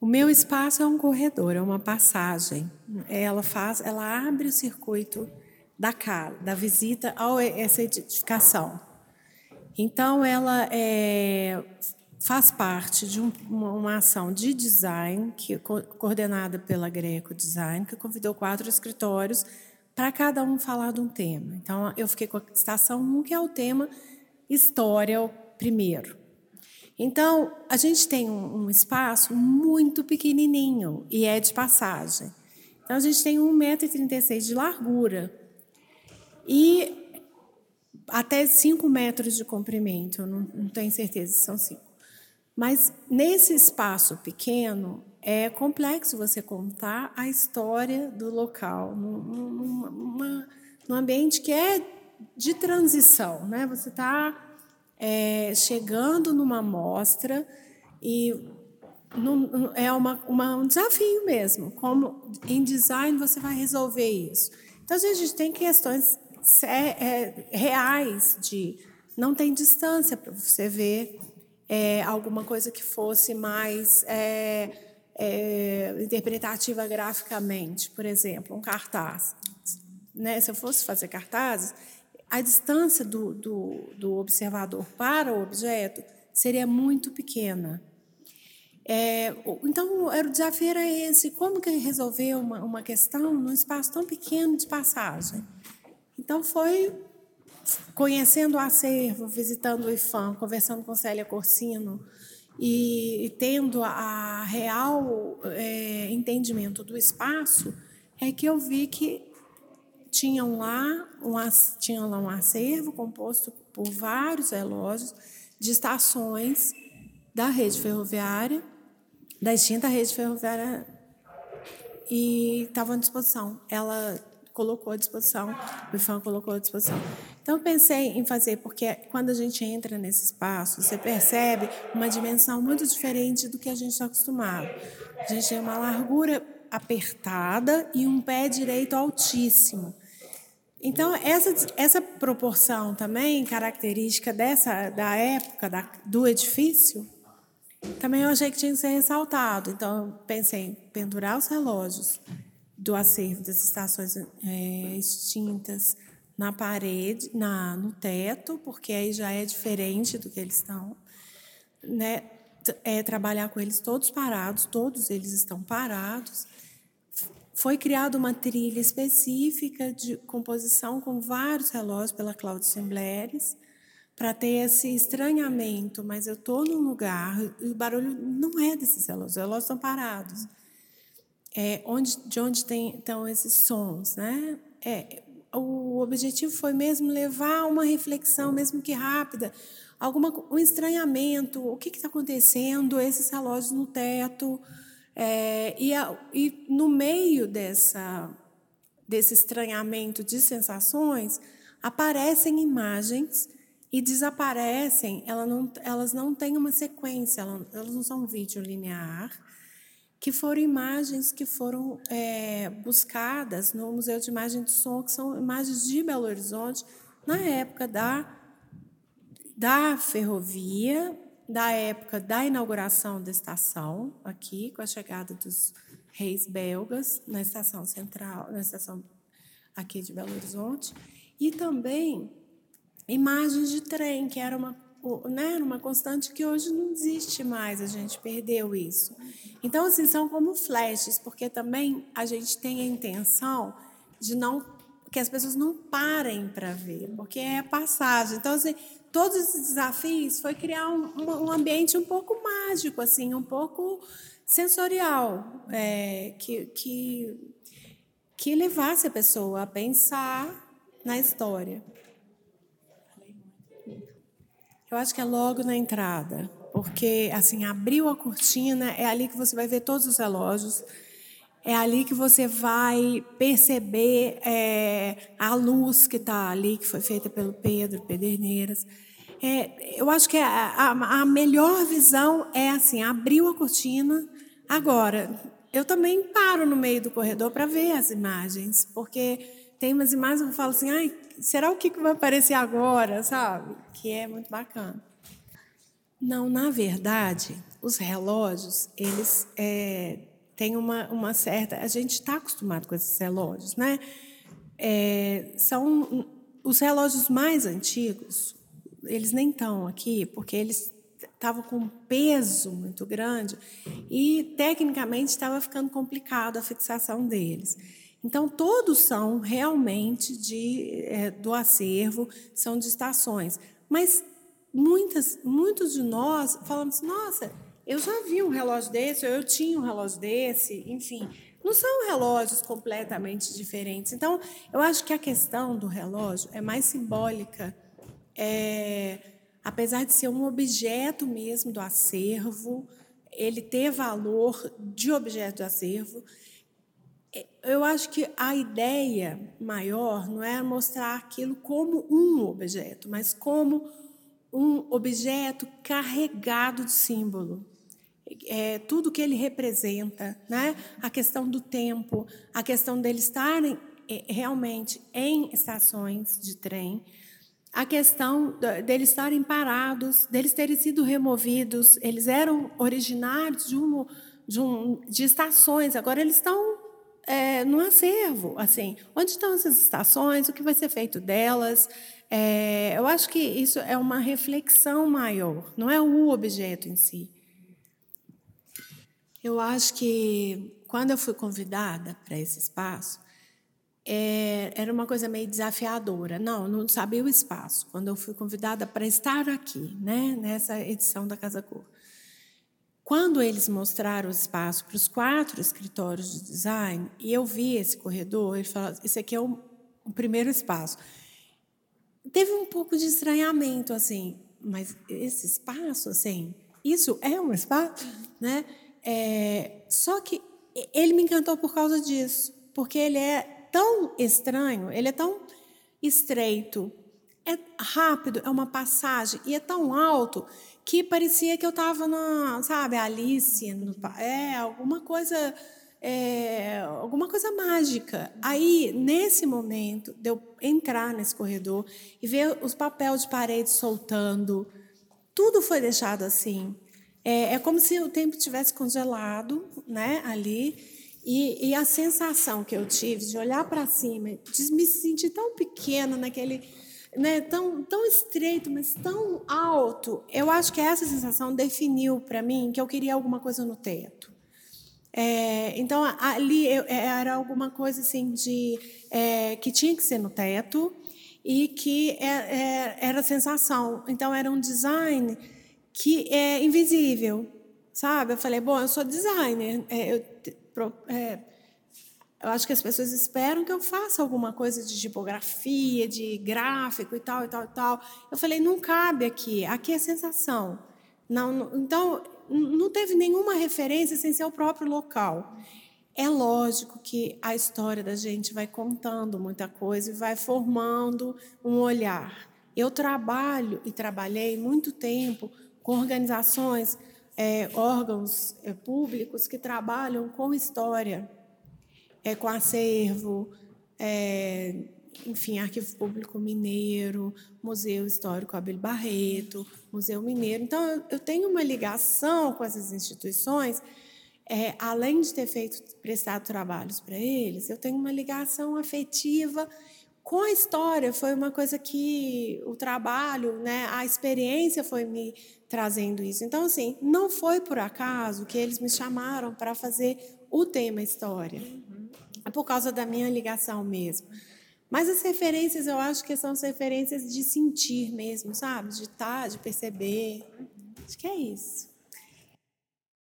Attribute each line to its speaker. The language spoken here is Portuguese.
Speaker 1: O meu espaço é um corredor, é uma passagem. Ela faz, ela abre o circuito da casa, da visita a essa edificação. Então, ela é, faz parte de um, uma, uma, ação de design que coordenada pela Greco Design, que convidou quatro escritórios para cada um falar de um tema. Então, eu fiquei com a estação 1, que é o tema história, primeiro. Então, a gente tem um, um espaço muito pequenininho e é de passagem. Então, a gente tem 1,36m de largura e até 5 metros de comprimento, eu não, não tenho certeza se são 5. Mas nesse espaço pequeno, é complexo você contar a história do local, num, num, num ambiente que é de transição. Né? Você está é, chegando numa mostra e é uma, uma, um desafio mesmo. Como em design você vai resolver isso? Então, a gente tem questões é, reais de não tem distância para você ver é, alguma coisa que fosse mais é, é, interpretativa graficamente, por exemplo, um cartaz. Né? Se eu fosse fazer cartazes, a distância do, do, do observador para o objeto seria muito pequena. É, então, o desafio era esse: como que resolver uma, uma questão num espaço tão pequeno de passagem? Então, foi conhecendo o acervo, visitando o IFAM, conversando com Célia Corsino e, e tendo a real é, entendimento do espaço, é que eu vi que tinham lá um, tinha lá um acervo composto por vários relógios de estações da rede ferroviária, da extinta rede ferroviária, e estavam à disposição. Ela colocou à disposição, o IFAM colocou à disposição. Então, pensei em fazer, porque quando a gente entra nesse espaço, você percebe uma dimensão muito diferente do que a gente está acostumado. A gente tem uma largura apertada e um pé direito altíssimo. Então, essa, essa proporção também, característica dessa, da época da, do edifício, também eu achei que tinha que ser ressaltado. Então, pensei em pendurar os relógios do acervo das estações é, extintas na parede, na, no teto, porque aí já é diferente do que eles estão. Né? É, trabalhar com eles todos parados, todos eles estão parados foi criada uma trilha específica de composição com vários relógios pela Claudia Sembleres, para ter esse estranhamento, mas eu estou num lugar e o barulho não é desses relógios, os relógios estão parados. É, onde, de onde tem, estão esses sons? Né? É, o objetivo foi mesmo levar uma reflexão, mesmo que rápida, alguma, um estranhamento, o que está acontecendo, esses relógios no teto, é, e, a, e no meio dessa, desse estranhamento de sensações, aparecem imagens e desaparecem, elas não, elas não têm uma sequência, elas não são um vídeo linear, que foram imagens que foram é, buscadas no Museu de Imagem de Som, que são imagens de Belo Horizonte, na época da, da ferrovia, da época da inauguração da estação, aqui, com a chegada dos reis belgas na estação central, na estação aqui de Belo Horizonte, e também imagens de trem, que era uma, né, uma constante que hoje não existe mais, a gente perdeu isso. Então, assim, são como flashes, porque também a gente tem a intenção de não que as pessoas não parem para ver, porque é passagem. Então, assim, todos esses desafios foi criar um, um ambiente um pouco mágico, assim, um pouco sensorial, é, que, que, que levasse a pessoa a pensar na história. Eu acho que é logo na entrada, porque assim abriu a cortina, é ali que você vai ver todos os relógios é ali que você vai perceber é, a luz que está ali, que foi feita pelo Pedro Pederneiras. É, eu acho que a, a, a, melhor visão é assim: abriu a cortina. Agora, eu também paro no meio do corredor para ver as imagens, porque tem umas imagens que eu falo assim: ai, será o que vai aparecer agora, sabe? Que é muito bacana. Não, na verdade, os relógios, eles é, têm uma, uma certa. A gente está acostumado com esses relógios, né? É, são os relógios mais antigos, eles nem estão aqui, porque eles estavam com um peso muito grande e, tecnicamente, estava ficando complicado a fixação deles. Então, todos são realmente de, é, do acervo, são de estações. Mas muitas, muitos de nós falamos, nossa, eu já vi um relógio desse, eu tinha um relógio desse, enfim. Não são relógios completamente diferentes. Então, eu acho que a questão do relógio é mais simbólica. É, apesar de ser um objeto mesmo do acervo, ele ter valor de objeto do acervo, é, eu acho que a ideia maior não é mostrar aquilo como um objeto, mas como um objeto carregado de símbolo. É, tudo que ele representa, né? a questão do tempo, a questão deles estarem é, realmente em estações de trem, a questão deles estarem parados, deles terem sido removidos, eles eram originários de, um, de, um, de estações, agora eles estão é, no acervo, assim, onde estão essas estações, o que vai ser feito delas, é, eu acho que isso é uma reflexão maior, não é o objeto em si. Eu acho que quando eu fui convidada para esse espaço, é, era uma coisa meio desafiadora. Não, não sabia o espaço. Quando eu fui convidada para estar aqui, né, nessa edição da Casa Cor. Quando eles mostraram o espaço para os quatro escritórios de design, e eu vi esse corredor, ele falou: esse aqui é o, o primeiro espaço teve um pouco de estranhamento, assim, mas esse espaço, assim, isso é um espaço, né? É, só que ele me encantou por causa disso, porque ele é tão estranho, ele é tão estreito, é rápido, é uma passagem e é tão alto que parecia que eu estava na, sabe, Alice, no, é alguma coisa é, alguma coisa mágica. Aí, nesse momento, de eu entrar nesse corredor e ver os papéis de parede soltando, tudo foi deixado assim. É, é como se o tempo tivesse congelado né, ali. E, e, a sensação que eu tive de olhar para cima, de me sentir tão pequena naquele. Né, tão, tão estreito, mas tão alto, eu acho que essa sensação definiu para mim que eu queria alguma coisa no teto. É, então, ali eu, é, era alguma coisa assim de é, que tinha que ser no teto e que é, é era sensação. Então, era um design que é invisível, sabe? Eu falei, bom, eu sou designer, é, eu, eu acho que as pessoas esperam que eu faça alguma coisa de tipografia, de gráfico e tal, e tal, e tal. Eu falei, não cabe aqui, aqui é sensação. Não, não, então, não teve nenhuma referência sem ser o próprio local. É lógico que a história da gente vai contando muita coisa e vai formando um olhar. Eu trabalho e trabalhei muito tempo com organizações, é, órgãos é, públicos que trabalham com história, é, com acervo, é, enfim, Arquivo Público Mineiro, Museu Histórico Abel Barreto, Museu Mineiro. Então, eu tenho uma ligação com essas instituições, é, além de ter feito, prestado trabalhos para eles, eu tenho uma ligação afetiva com a história. Foi uma coisa que o trabalho, né, a experiência foi me trazendo isso. Então, assim, não foi por acaso que eles me chamaram para fazer o tema história. É por causa da minha ligação mesmo. Mas as referências, eu acho que são as referências de sentir mesmo, sabe? De estar, tá, de perceber. Acho que é isso.